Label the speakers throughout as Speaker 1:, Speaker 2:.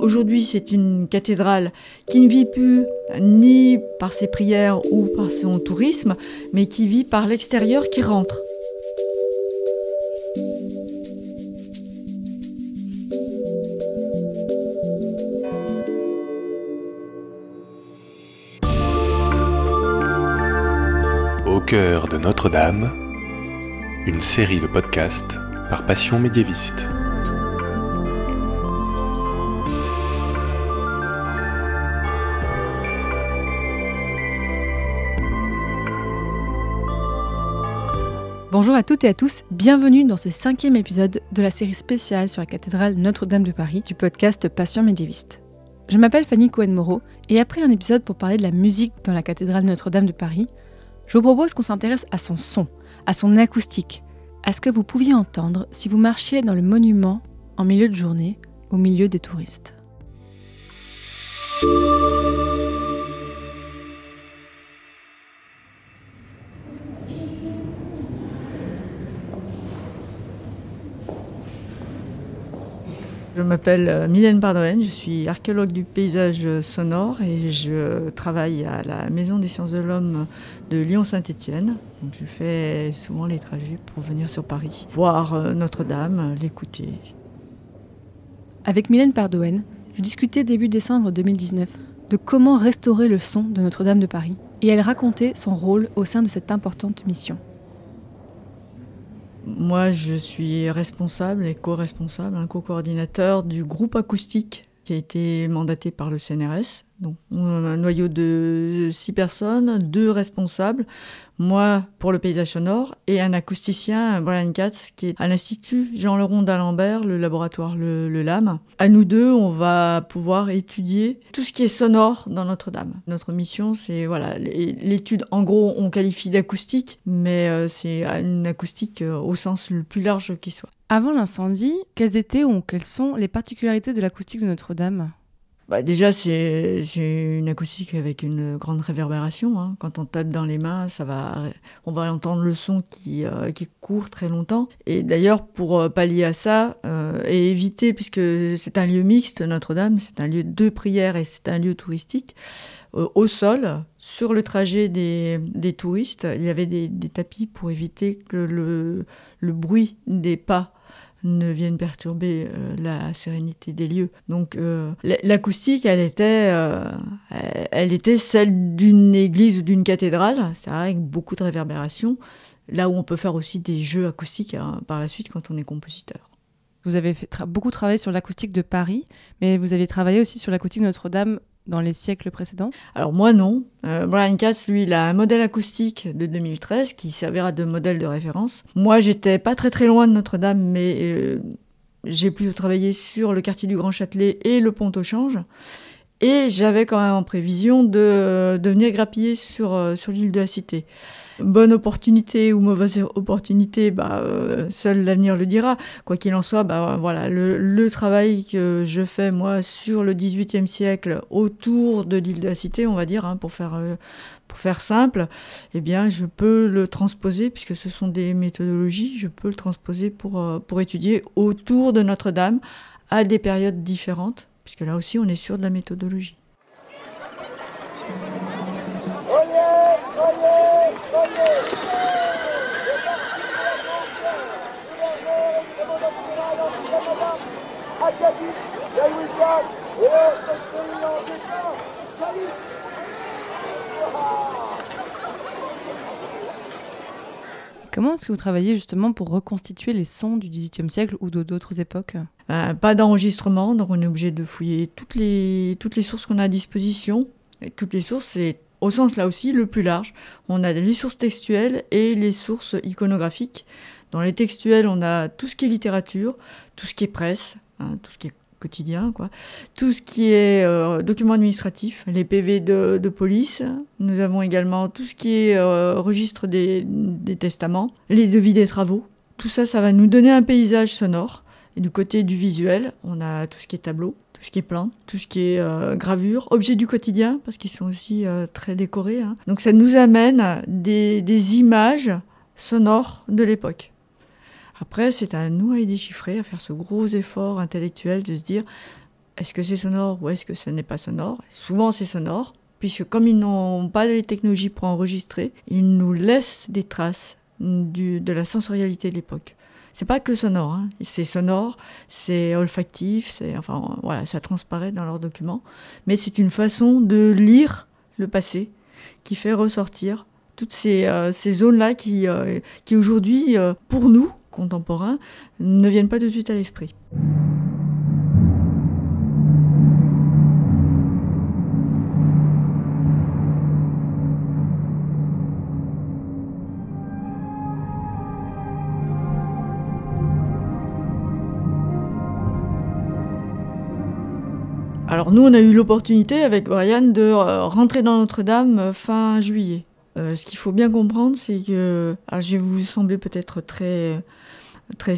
Speaker 1: Aujourd'hui, c'est une cathédrale qui ne vit plus ni par ses prières ou par son tourisme, mais qui vit par l'extérieur qui rentre.
Speaker 2: Au cœur de Notre-Dame, une série de podcasts par Passion médiéviste.
Speaker 3: Bonjour à toutes et à tous, bienvenue dans ce cinquième épisode de la série spéciale sur la cathédrale Notre-Dame de Paris du podcast Passion médiéviste. Je m'appelle Fanny Cohen-Moreau et après un épisode pour parler de la musique dans la cathédrale Notre-Dame de Paris, je vous propose qu'on s'intéresse à son son, à son acoustique, à ce que vous pouviez entendre si vous marchiez dans le monument en milieu de journée, au milieu des touristes.
Speaker 1: Je m'appelle euh, Mylène Pardoen, je suis archéologue du paysage sonore et je travaille à la Maison des sciences de l'homme de Lyon-Saint-Étienne. Je fais souvent les trajets pour venir sur Paris, voir euh, Notre-Dame, l'écouter.
Speaker 3: Avec Mylène Pardoen, je discutais début décembre 2019 de comment restaurer le son de Notre-Dame de Paris et elle racontait son rôle au sein de cette importante mission.
Speaker 1: Moi, je suis responsable et co-responsable, un co-coordinateur du groupe acoustique qui a été mandaté par le CNRS. Donc, un noyau de six personnes, deux responsables, moi pour le paysage sonore et un acousticien, Brian Katz, qui est à l'Institut Jean Leron d'Alembert, le laboratoire le, le, LAM. À nous deux, on va pouvoir étudier tout ce qui est sonore dans Notre-Dame. Notre mission, c'est voilà, l'étude, en gros, on qualifie d'acoustique, mais euh, c'est une acoustique euh, au sens le plus large qui soit.
Speaker 3: Avant l'incendie, quelles étaient ou quelles sont les particularités de l'acoustique de Notre-Dame?
Speaker 1: Bah déjà, c'est une acoustique avec une grande réverbération. Hein. Quand on tape dans les mains, ça va, on va entendre le son qui, euh, qui court très longtemps. Et d'ailleurs, pour euh, pallier à ça euh, et éviter, puisque c'est un lieu mixte, Notre-Dame, c'est un lieu de prière et c'est un lieu touristique, au sol, sur le trajet des, des, touristes, il y avait des, tapis pour éviter que le, le bruit des pas ne viennent perturber euh, la sérénité des lieux. Donc euh, l'acoustique, elle était, euh, elle était celle d'une église ou d'une cathédrale, c'est avec beaucoup de réverbération, là où on peut faire aussi des jeux acoustiques hein, par la suite quand on est compositeur.
Speaker 3: Vous avez fait beaucoup travaillé sur l'acoustique de Paris, mais vous avez travaillé aussi sur l'acoustique de Notre-Dame dans les siècles précédents
Speaker 1: Alors moi non. Euh, Brian Katz, lui, il a un modèle acoustique de 2013 qui servira de modèle de référence. Moi, j'étais pas très très loin de Notre-Dame, mais euh, j'ai plutôt travaillé sur le quartier du Grand Châtelet et le pont au change. Et j'avais quand même en prévision de, venir grappiller sur, euh, sur l'île de la Cité bonne opportunité ou mauvaise opportunité, bah, euh, seul l'avenir le dira. Quoi qu'il en soit, bah, voilà, le, travail que je fais moi sur le XVIIIe siècle autour de l'île de la Cité, on va dire, hein, pour faire euh, pour faire simple, eh bien, je peux le transposer, puisque ce sont des méthodologies, je peux le transposer pour, pour étudier autour de Notre-Dame à des périodes différentes, puisque là aussi, on est sur de la méthodologie.
Speaker 3: Comment est-ce que vous travaillez justement pour reconstituer les sons du XVIIIe siècle ou d'autres époques?
Speaker 1: Euh, Pas d'enregistrement, donc on est obligé de fouiller toutes les, toutes les sources qu'on a à disposition. Toutes les sources, c'est au sens là aussi le plus large. On a les sources textuelles et les sources iconographiques. Dans les textuels, on a tout ce qui est littérature, tout ce qui est presse, hein, tout ce qui est quotidien, quoi. Tout ce qui est euh, documents administratifs, les PV de, police. Nous avons également tout ce qui est euh, registre des, testaments, les devis des travaux. Tout ça, ça va nous donner un paysage sonore. Du côté du visuel, on a tout ce qui est tableau, tout ce qui est plan, tout ce qui est euh, gravure, objets du quotidien, parce qu'ils sont aussi très décorés. Hein. Donc ça nous amène des images sonores de l'époque. Après, c'est à nous à y déchiffrer, à faire ce gros effort intellectuel de se dire est-ce que c'est sonore ou est-ce que ce n'est pas sonore? Souvent c'est sonore, puisque comme ils n'ont pas les technologies pour enregistrer, ils nous laissent des traces de la sensorialité de l'époque. C'est pas que sonore, hein. c'est sonore, c'est olfactif, c'est enfin voilà, ça transparaît dans leurs documents, mais c'est une façon de lire le passé qui fait ressortir toutes ces, euh, zones-là qui, euh, qui aujourd'hui, euh, pour nous, contemporains, ne viennent pas de suite à l'esprit. Alors nous, on a eu l'opportunité avec Brian de euh, rentrer dans Notre-Dame euh, fin juillet. Euh, ce qu'il faut bien comprendre, c'est que, je vais vous sembler peut-être très très,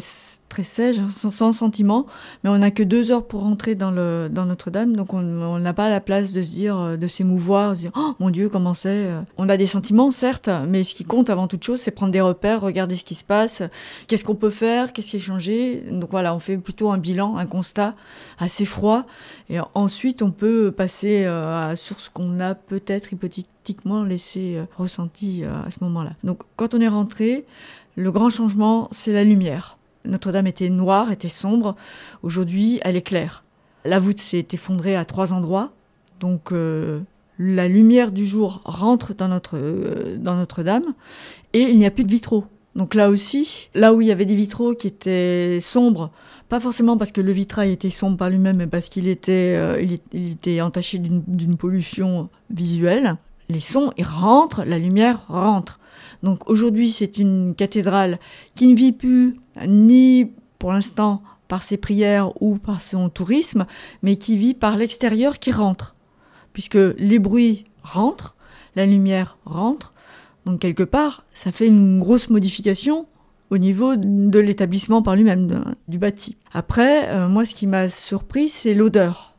Speaker 1: très sèche, hein, sans, sentiment, mais on n'a que deux heures pour rentrer dans, dans Notre-Dame, donc on n'a pas la place de se dire, euh, de s'émouvoir, de se dire, oh mon Dieu, comment c'est euh. On a des sentiments, certes, mais ce qui compte avant toute chose, c'est prendre des repères, regarder ce qui se passe, qu'est-ce qu'on peut faire, qu'est-ce qui est changé. Donc voilà, on fait plutôt un bilan, un constat assez froid, et ensuite on peut passer euh, sur ce qu'on a peut-être hypothétiquement laissé ressenti à ce moment-là. Donc quand on est rentré, le grand changement, c'est la lumière. Notre-Dame était noire, était sombre. Aujourd'hui, elle est claire. La voûte s'est effondrée à trois endroits. Donc, euh, la lumière du jour rentre euh, dans Notre-Dame et il n'y a plus de vitraux. Donc là aussi, là où il y avait des vitraux qui étaient sombres, pas forcément parce que le vitrail était sombre par lui-même, mais parce qu'il était, euh, il, était entaché d'une pollution visuelle, les sons, ils rentrent, la lumière rentre. Donc aujourd'hui, c'est une cathédrale qui ne vit plus ni pour l'instant par ses prières ou par son tourisme, mais qui vit par l'extérieur qui rentre. Puisque les bruits rentrent, la lumière rentre, donc quelque part, ça fait une grosse modification au niveau de l'établissement par lui-même, du bâti. Après, euh, moi, ce qui m'a surpris, c'est l'odeur.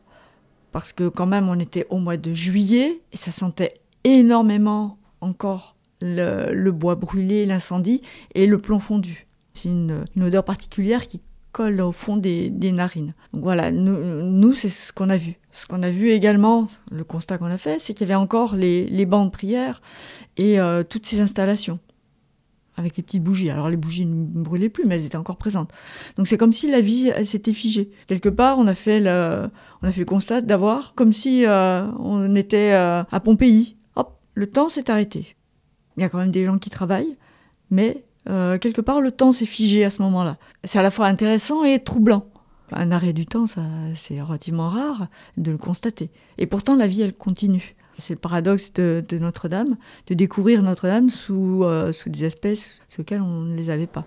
Speaker 1: Parce que quand même, on était au mois de juillet et ça sentait énormément encore le, bois brûlé, l'incendie et le plomb fondu. C'est une, odeur particulière qui colle au fond des, narines. Donc voilà, nous, c'est ce qu'on a vu. Ce qu'on a vu également, le constat qu'on a fait, c'est qu'il y avait encore les, bancs de prière et euh, toutes ces installations avec les petites bougies. Alors les bougies ne brûlaient plus, mais elles étaient encore présentes. Donc c'est comme si la vie s'était figée. Quelque part, on a fait le, on a fait le constat d'avoir comme si euh, on était euh, à Pompéi. Hop, le temps s'est arrêté. Il y a quand même des gens qui travaillent, mais euh, quelque part, le temps s'est figé à ce moment-là. C'est à la fois intéressant et troublant. Un arrêt du temps, c'est relativement rare de le constater. Et pourtant, la vie, elle continue. C'est le paradoxe de, Notre-Dame, de découvrir Notre-Dame sous, euh, des aspects sous lesquels on ne les avait pas.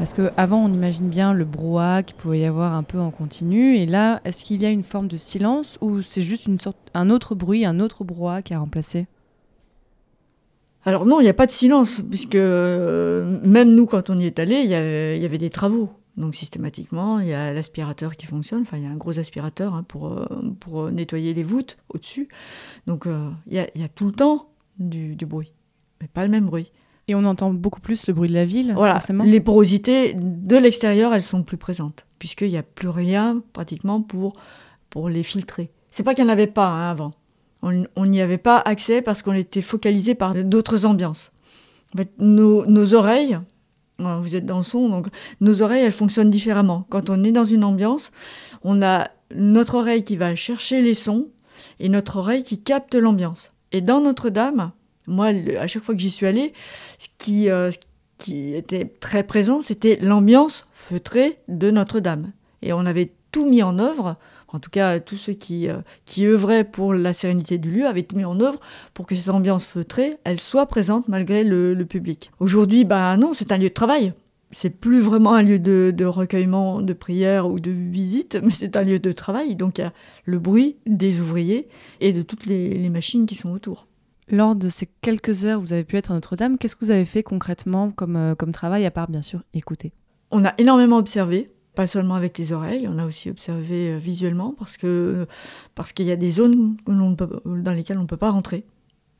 Speaker 3: Parce qu'avant, on imagine bien le brouhaha qu'il pouvait y avoir un peu en continu. Et là, est-ce qu'il y a une forme de silence ou c'est juste une sorte, un autre bruit, un autre brouhaha qui a remplacé?
Speaker 1: Alors non, il n'y a pas de silence, puisque euh, même nous, quand on y est allé, il y, avait, des travaux. Donc systématiquement, il y a l'aspirateur qui fonctionne, enfin il y a un gros aspirateur hein, pour, euh, pour nettoyer les voûtes au-dessus. Donc euh, il, y a, tout le temps du bruit, mais pas le même bruit.
Speaker 3: Et on entend beaucoup plus le bruit de la ville,
Speaker 1: voilà. forcément. Les porosités de l'extérieur, elles sont plus présentes, puisqu'il n'y a plus rien pratiquement pour, pour les filtrer. C'est pas qu'il n'y en avait pas hein, avant. On n'y avait pas accès parce qu'on était focalisé par d'autres ambiances. En fait, nos, nos oreilles, vous êtes dans le son, donc nos oreilles, elles fonctionnent différemment. Quand on est dans une ambiance, on a notre oreille qui va chercher les sons et notre oreille qui capte l'ambiance. Et dans Notre-Dame, moi, à chaque fois que j'y suis allée, ce qui, euh, ce qui était très présent, c'était l'ambiance feutrée de Notre-Dame. Et on avait tout mis en œuvre, en tout cas tous ceux qui, euh, œuvraient pour la sérénité du lieu avaient tout mis en œuvre pour que cette ambiance feutrée, elle soit présente malgré le, public. Aujourd'hui, bah non, c'est un lieu de travail. C'est plus vraiment un lieu de, de, recueillement, de prière ou de visite, mais c'est un lieu de travail. Donc il y a le bruit des ouvriers et de toutes les machines qui sont autour.
Speaker 3: Lors de ces quelques heures où vous avez pu être à Notre-Dame, qu'est-ce que vous avez fait concrètement comme, euh, comme travail, à part bien sûr écouter?
Speaker 1: On a énormément observé, pas seulement avec les oreilles, on a aussi observé euh, visuellement parce que parce qu'il y a des zones dans lesquelles on ne peut pas rentrer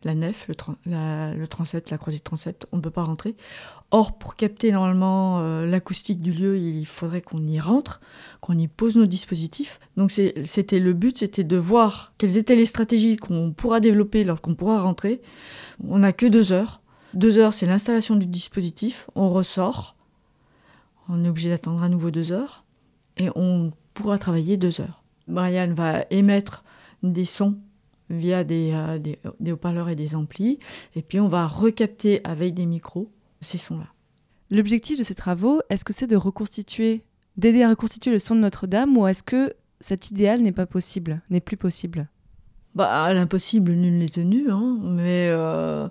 Speaker 1: la nef, le, la, transept, la croisée de transept, on ne peut pas rentrer. Or, pour capter normalement euh, l'acoustique du lieu, il faudrait qu'on y rentre, qu'on y pose nos dispositifs. Donc c'était le but, c'était de voir quelles étaient les stratégies qu'on pourra développer lorsqu'on pourra rentrer. On n'a que deux heures. Deux heures, c'est l'installation du dispositif. On ressort. On est obligé d'attendre à nouveau deux heures. Et on pourra travailler deux heures. Marianne va émettre des sons via euh, des, des, haut-parleurs et des amplis. Et puis on va recapter avec des micros ces sons-là.
Speaker 3: L'objectif de ces travaux, est-ce que c'est de reconstituer, d'aider à reconstituer le son de Notre-Dame ou est-ce que cet idéal n'est pas possible, n'est plus possible?
Speaker 1: Bah, L'impossible, nul n'est tenu, hein, mais euh,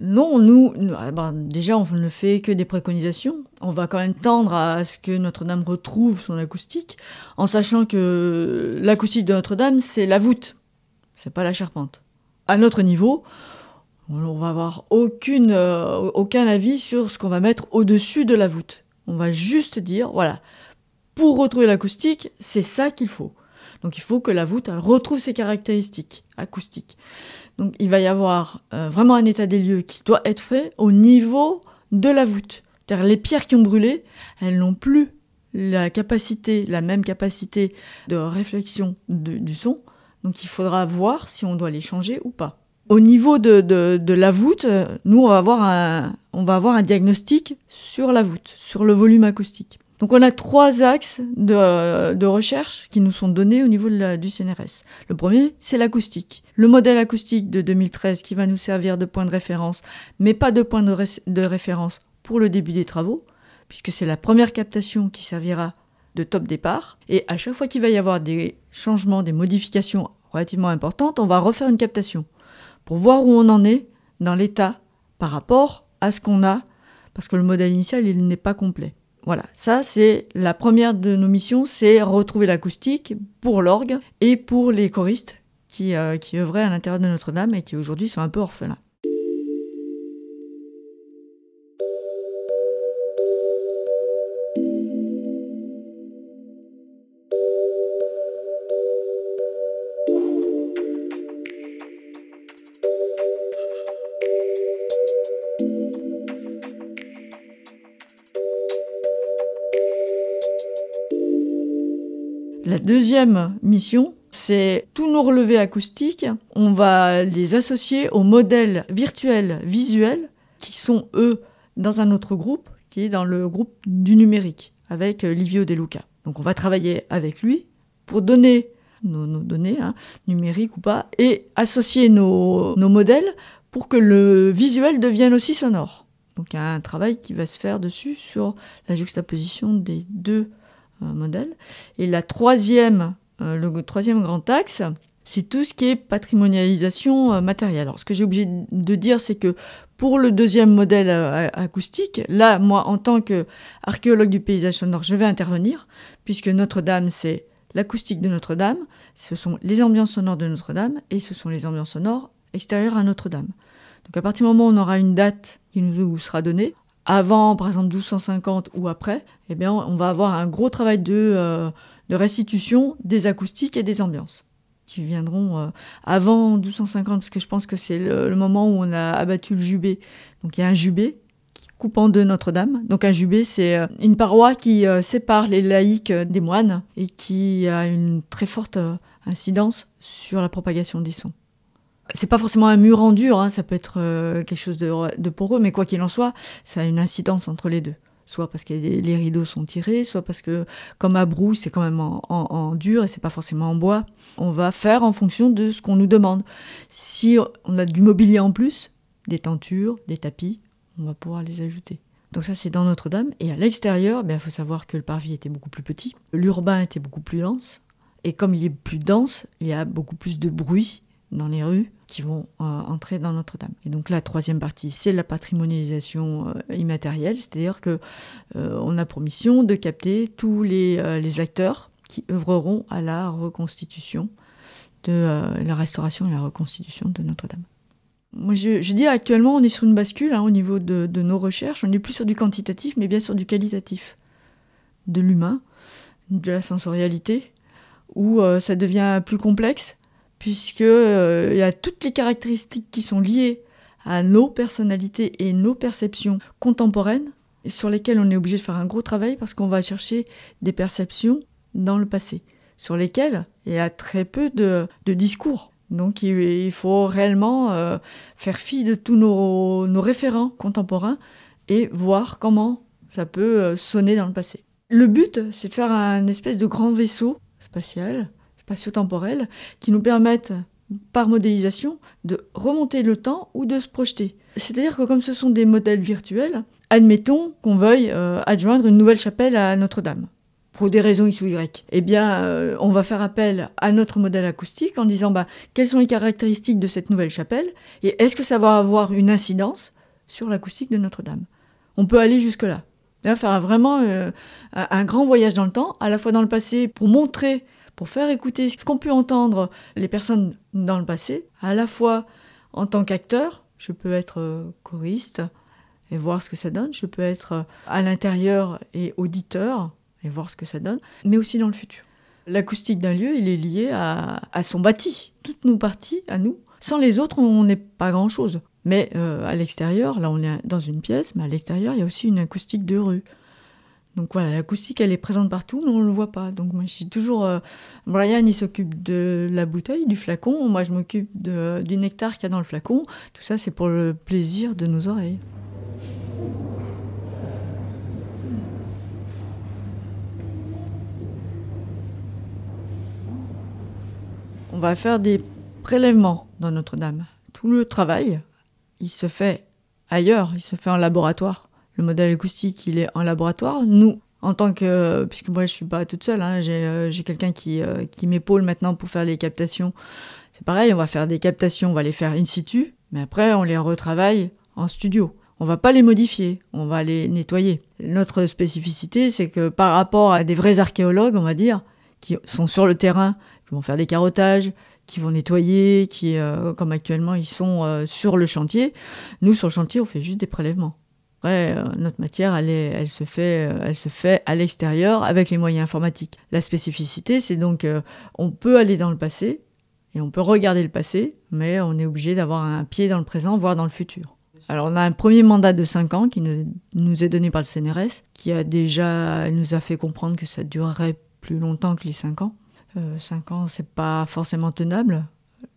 Speaker 1: non, nous, ah, bah, déjà, on ne fait que des préconisations. On va quand même tendre à ce que Notre-Dame retrouve son acoustique, en sachant que l'acoustique de Notre-Dame, c'est la voûte c'est pas la charpente. À notre niveau, on va avoir euh, aucun avis sur ce qu'on va mettre au-dessus de la voûte. On va juste dire, voilà, pour retrouver l'acoustique, c'est ça qu'il faut. Donc il faut que la voûte retrouve ses caractéristiques acoustiques. Donc il va y avoir euh, vraiment un état des lieux qui doit être fait au niveau de la voûte. C'est-à-dire les pierres qui ont brûlé, elles n'ont plus la capacité, la même capacité de réflexion du son donc il faudra voir si on doit les changer ou pas. Au niveau de, la voûte, nous, on va, avoir un, diagnostic sur la voûte, sur le volume acoustique. Donc on a trois axes de, recherche qui nous sont donnés au niveau du CNRS. Le premier, c'est l'acoustique. Le modèle acoustique de 2013 qui va nous servir de point de référence, mais pas de point de référence pour le début des travaux, puisque c'est la première captation qui servira de top départ. Et à chaque fois qu'il va y avoir des changements, des modifications relativement importantes, on va refaire une captation pour voir où on en est dans l'état par rapport à ce qu'on a, parce que le modèle initial, il n'est pas complet. Voilà, ça c'est la première de nos missions, c'est retrouver l'acoustique pour l'orgue et pour les choristes qui, euh, qui œuvraient à l'intérieur de Notre-Dame et qui aujourd'hui sont un peu orphelins. Deuxième mission, c'est tous nos relevés acoustiques, on va les associer aux modèles virtuels visuels qui sont, eux, dans un autre groupe, qui est dans le groupe du numérique, avec euh, Livio De Luca. Donc on va travailler avec lui pour donner nos, données, hein, numériques ou pas, et associer nos, modèles pour que le visuel devienne aussi sonore. Donc un travail qui va se faire dessus sur la juxtaposition des deux modèle. Et la troisième, euh, le troisième grand axe, c'est tout ce qui est patrimonialisation euh, matérielle. Alors, ce que j'ai obligé de dire, c'est que pour le deuxième modèle euh, acoustique, là, moi, en tant qu'archéologue du paysage sonore, je vais intervenir, puisque Notre-Dame, c'est l'acoustique de Notre-Dame, ce sont les ambiances sonores de Notre-Dame, et ce sont les ambiances sonores extérieures à Notre-Dame. Donc, à partir du moment où on aura une date qui nous sera donnée, avant, par exemple, 1250 ou après, eh bien, on va avoir un gros travail de, euh, restitution des acoustiques et des ambiances qui viendront euh, avant 1250, parce que je pense que c'est le, moment où on a abattu le jubé. Donc il y a un jubé qui coupe en deux Notre-Dame. Donc un jubé, c'est euh, une paroi qui sépare les laïcs des moines et qui a une très forte incidence sur la propagation des sons c'est pas forcément un mur en dur, hein, ça peut être euh, quelque chose de, poreux, mais quoi qu'il en soit, ça a une incidence entre les deux. Soit parce que les rideaux sont tirés, soit parce que, comme à Brou, c'est quand même en, dur et c'est pas forcément en bois. On va faire en fonction de ce qu'on nous demande. Si on a du mobilier en plus, des tentures, des tapis, on va pouvoir les ajouter. Donc ça, c'est dans Notre-Dame. Et à l'extérieur, il ben, faut savoir que le parvis était beaucoup plus petit. L'urbain était beaucoup plus dense. Et comme il est plus dense, il y a beaucoup plus de bruit dans les rues qui vont euh, entrer dans Notre-Dame. Et donc la troisième partie, c'est la patrimonialisation euh, immatérielle, c'est-à-dire que euh, on a pour mission de capter tous les, les, acteurs qui œuvreront à la reconstitution de la restauration et la reconstitution de Notre-Dame. Moi, je, je dis actuellement, on est sur une bascule hein, au niveau de, de nos recherches. On n'est plus sur du quantitatif, mais bien sur du qualitatif. De l'humain, de la sensorialité, où ça devient plus complexe, puisque euh, il y a toutes les caractéristiques qui sont liées à nos personnalités et nos perceptions contemporaines, sur lesquelles on est obligé de faire un gros travail parce qu'on va chercher des perceptions dans le passé, sur lesquelles il y a très peu de, discours. Donc il, il faut réellement euh, faire fi de tous nos, nos référents contemporains et voir comment ça peut euh, sonner dans le passé. Le but, c'est de faire un espèce de grand vaisseau spatial, spatio-temporel, qui nous permette, par modélisation, de remonter le temps ou de se projeter. C'est-à-dire que comme ce sont des modèles virtuels, admettons qu'on veuille euh, adjoindre une nouvelle chapelle à Notre-Dame pour des raisons X ou Y, eh bien, euh, on va faire appel à notre modèle acoustique en disant bah, quelles sont les caractéristiques de cette nouvelle chapelle et est-ce que ça va avoir une incidence sur l'acoustique de Notre-Dame? On peut aller jusque-là. Là, faire vraiment euh, un grand voyage dans le temps, à la fois dans le passé pour montrer, pour faire écouter ce qu'ont pu entendre les personnes dans le passé, à la fois en tant qu'acteur, je peux être euh, choriste et voir ce que ça donne, je peux être euh, à l'intérieur et auditeur et voir ce que ça donne, mais aussi dans le futur. L'acoustique d'un lieu, il est lié à, son bâti, toutes nos parties, à nous. Sans les autres, on n'est pas grand-chose. Mais euh, à l'extérieur, là on est dans une pièce, mais à l'extérieur, il y a aussi une acoustique de rue. Donc voilà, l'acoustique, elle est présente partout, mais on ne le voit pas. Donc moi, je suis toujours... euh, Brian, il s'occupe de la bouteille, du flacon. Moi, je m'occupe du nectar qu'il y a dans le flacon. Tout ça, c'est pour le plaisir de nos oreilles. On va faire des prélèvements dans Notre-Dame. Tout le travail, il se fait ailleurs, il se fait en laboratoire. Le modèle acoustique, il est en laboratoire. Nous, en tant que... Puisque moi, je suis pas toute seule, hein, j'ai euh, j'ai quelqu'un qui, euh, qui m'épaule maintenant pour faire les captations. C'est pareil, on va faire des captations, on va les faire in situ, mais après, on les retravaille en studio. On va pas les modifier, on va les nettoyer. Notre spécificité, c'est que par rapport à des vrais archéologues, on va dire, qui sont sur le terrain, qui vont faire des carottages, qui vont nettoyer, qui, euh, comme actuellement, ils sont sur le chantier. Nous, sur le chantier, on fait juste des prélèvements. Après, euh, notre matière, elle, est- elle, se fait, euh, elle se fait à l'extérieur avec les moyens informatiques. La spécificité, c'est donc, euh, on peut aller dans le passé et on peut regarder le passé, mais on est obligé d'avoir un pied dans le présent, voire dans le futur. Alors, on a un premier mandat de 5 ans qui nous, est donné par le CNRS, qui a déjà nous a fait comprendre que ça durerait plus longtemps que les 5 ans. 5 ans, c'est pas forcément tenable.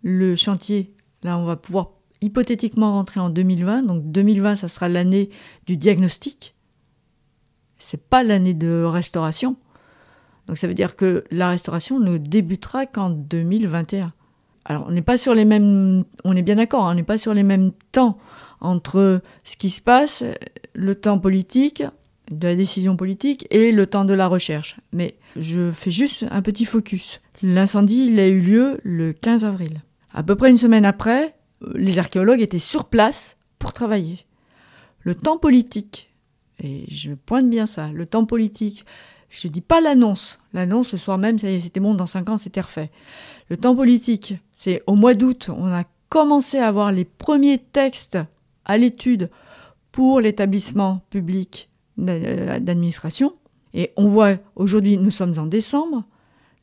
Speaker 1: Le chantier, là, on va pouvoir hypothétiquement rentrer en 2020. Donc 2020, ça sera l'année du diagnostic. C'est pas l'année de restauration. Donc ça veut dire que la restauration ne débutera qu'en 2021. Alors on n'est pas sur les mêmes, on est bien d'accord, hein, on n'est pas sur les mêmes temps entre ce qui se passe, le temps politique, de la décision politique et le temps de la recherche. Mais je fais juste un petit focus. L'incendie, il a eu lieu le 15 avril. À peu près une semaine après, les archéologues étaient sur place pour travailler. Le temps politique, et je pointe bien ça, le temps politique, je dis pas l'annonce. L'annonce, le soir même, ça y est, c'était bon, dans cinq ans, c'était refait. Le temps politique, c'est au mois d'août, on a commencé à avoir les premiers textes à l'étude pour l'établissement public d'a- d'administration. Et on voit, aujourd'hui, nous sommes en décembre,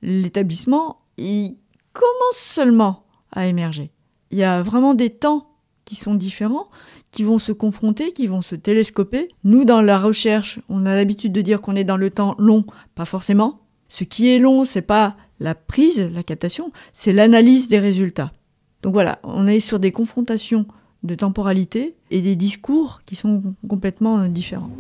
Speaker 1: l'établissement, il commence seulement à émerger. Il y a vraiment des temps qui sont différents, qui vont se confronter, qui vont se télescoper. Nous, dans la recherche, on a l'habitude de dire qu'on est dans le temps long, pas forcément. Ce qui est long, c'est pas la prise, la captation, c'est l'analyse des résultats. Donc voilà, on est sur des confrontations de temporalité et des discours qui sont complètement euh, différents.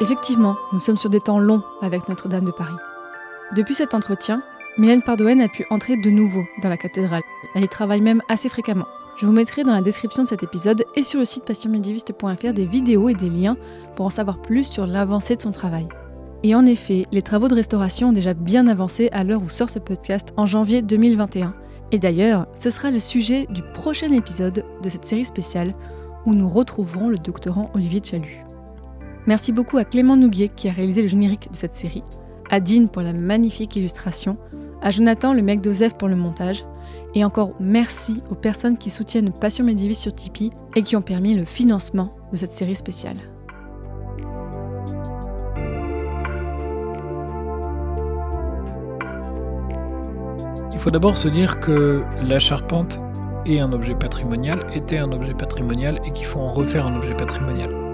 Speaker 3: Effectivement, nous sommes sur des temps longs avec Notre-Dame de Paris. Depuis cet entretien, Mylène Pardoen a pu entrer de nouveau dans la cathédrale. Elle y travaille même assez fréquemment. Je vous mettrai dans la description de cet épisode et sur le site passionmédiéviste.fr des vidéos et des liens pour en savoir plus sur l'avancée de son travail. Et en effet, les travaux de restauration ont déjà bien avancé à l'heure où sort ce podcast en janvier 2021. Et d'ailleurs, ce sera le sujet du prochain épisode de cette série spéciale où nous retrouverons le doctorant Olivier Chalut. Merci beaucoup à Clément Nouguier qui a réalisé le générique de cette série, à Dean pour la magnifique illustration, à Jonathan le mec d'Osef pour le montage, et encore merci aux personnes qui soutiennent Passion Médiéviste sur Tipeee et qui ont permis le financement de cette série spéciale.
Speaker 4: Il faut d'abord se dire que la charpente est un objet patrimonial, était un objet patrimonial et qu'il faut en refaire un objet patrimonial.